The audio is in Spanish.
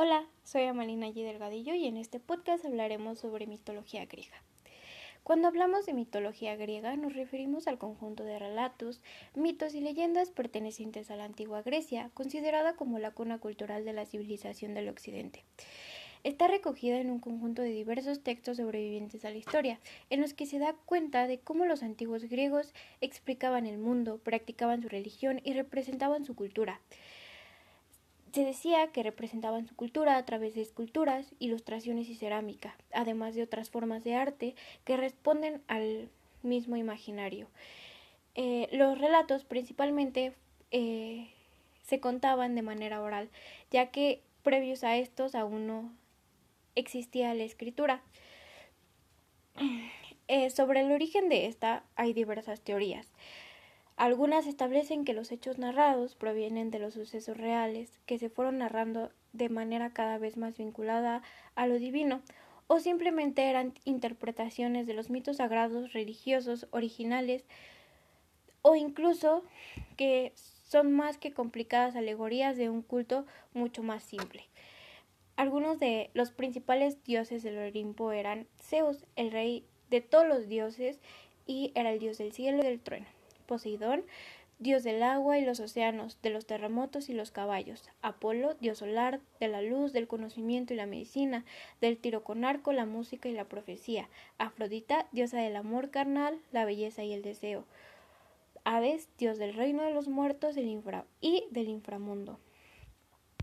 Hola, soy Amalina G. Delgadillo y en este podcast hablaremos sobre mitología griega. Cuando hablamos de mitología griega nos referimos al conjunto de relatos, mitos y leyendas pertenecientes a la antigua Grecia, considerada como la cuna cultural de la civilización del Occidente. Está recogida en un conjunto de diversos textos sobrevivientes a la historia, en los que se da cuenta de cómo los antiguos griegos explicaban el mundo, practicaban su religión y representaban su cultura. Se decía que representaban su cultura a través de esculturas, ilustraciones y cerámica, además de otras formas de arte que responden al mismo imaginario. Eh, los relatos principalmente eh, se contaban de manera oral, ya que previos a estos aún no existía la escritura. Eh, sobre el origen de esta hay diversas teorías. Algunas establecen que los hechos narrados provienen de los sucesos reales que se fueron narrando de manera cada vez más vinculada a lo divino, o simplemente eran interpretaciones de los mitos sagrados religiosos originales, o incluso que son más que complicadas alegorías de un culto mucho más simple. Algunos de los principales dioses del Olimpo eran Zeus, el rey de todos los dioses, y era el dios del cielo y del trueno. Poseidón, dios del agua y los océanos, de los terremotos y los caballos. Apolo, dios solar, de la luz, del conocimiento y la medicina, del tiro con arco, la música y la profecía. Afrodita, diosa del amor carnal, la belleza y el deseo. Hades, dios del reino de los muertos y del inframundo.